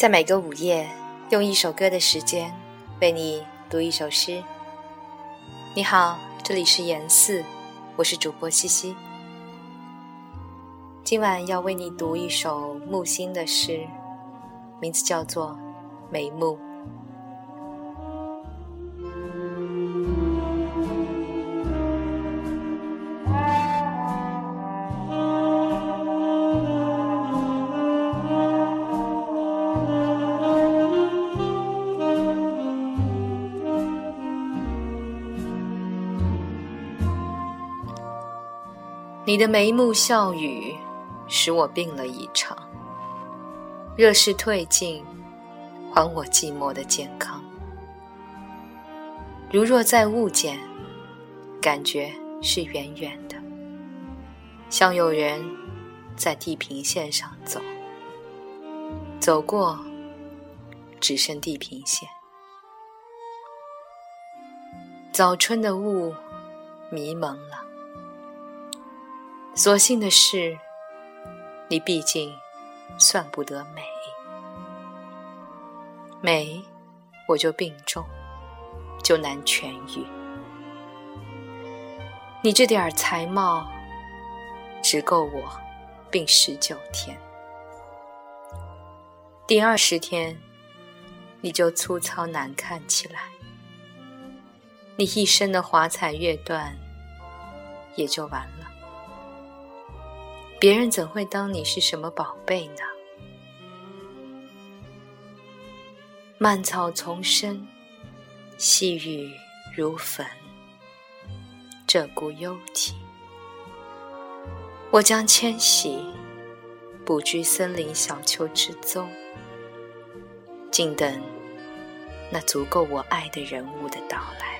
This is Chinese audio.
在每个午夜，用一首歌的时间为你读一首诗。你好，这里是言四，我是主播西西。今晚要为你读一首木心的诗，名字叫做《眉目》。你的眉目笑语，使我病了一场。热势退尽，还我寂寞的健康。如若再误见，感觉是远远的，像有人在地平线上走，走过，只剩地平线。早春的雾迷蒙了。所幸的是，你毕竟算不得美，美我就病重，就难痊愈。你这点才貌，只够我病十九天。第二十天，你就粗糙难看起来，你一生的华彩乐段也就完了。别人怎会当你是什么宝贝呢？蔓草丛生，细雨如粉，鹧鸪幽啼。我将迁徙，不居森林小丘之踪，静等那足够我爱的人物的到来。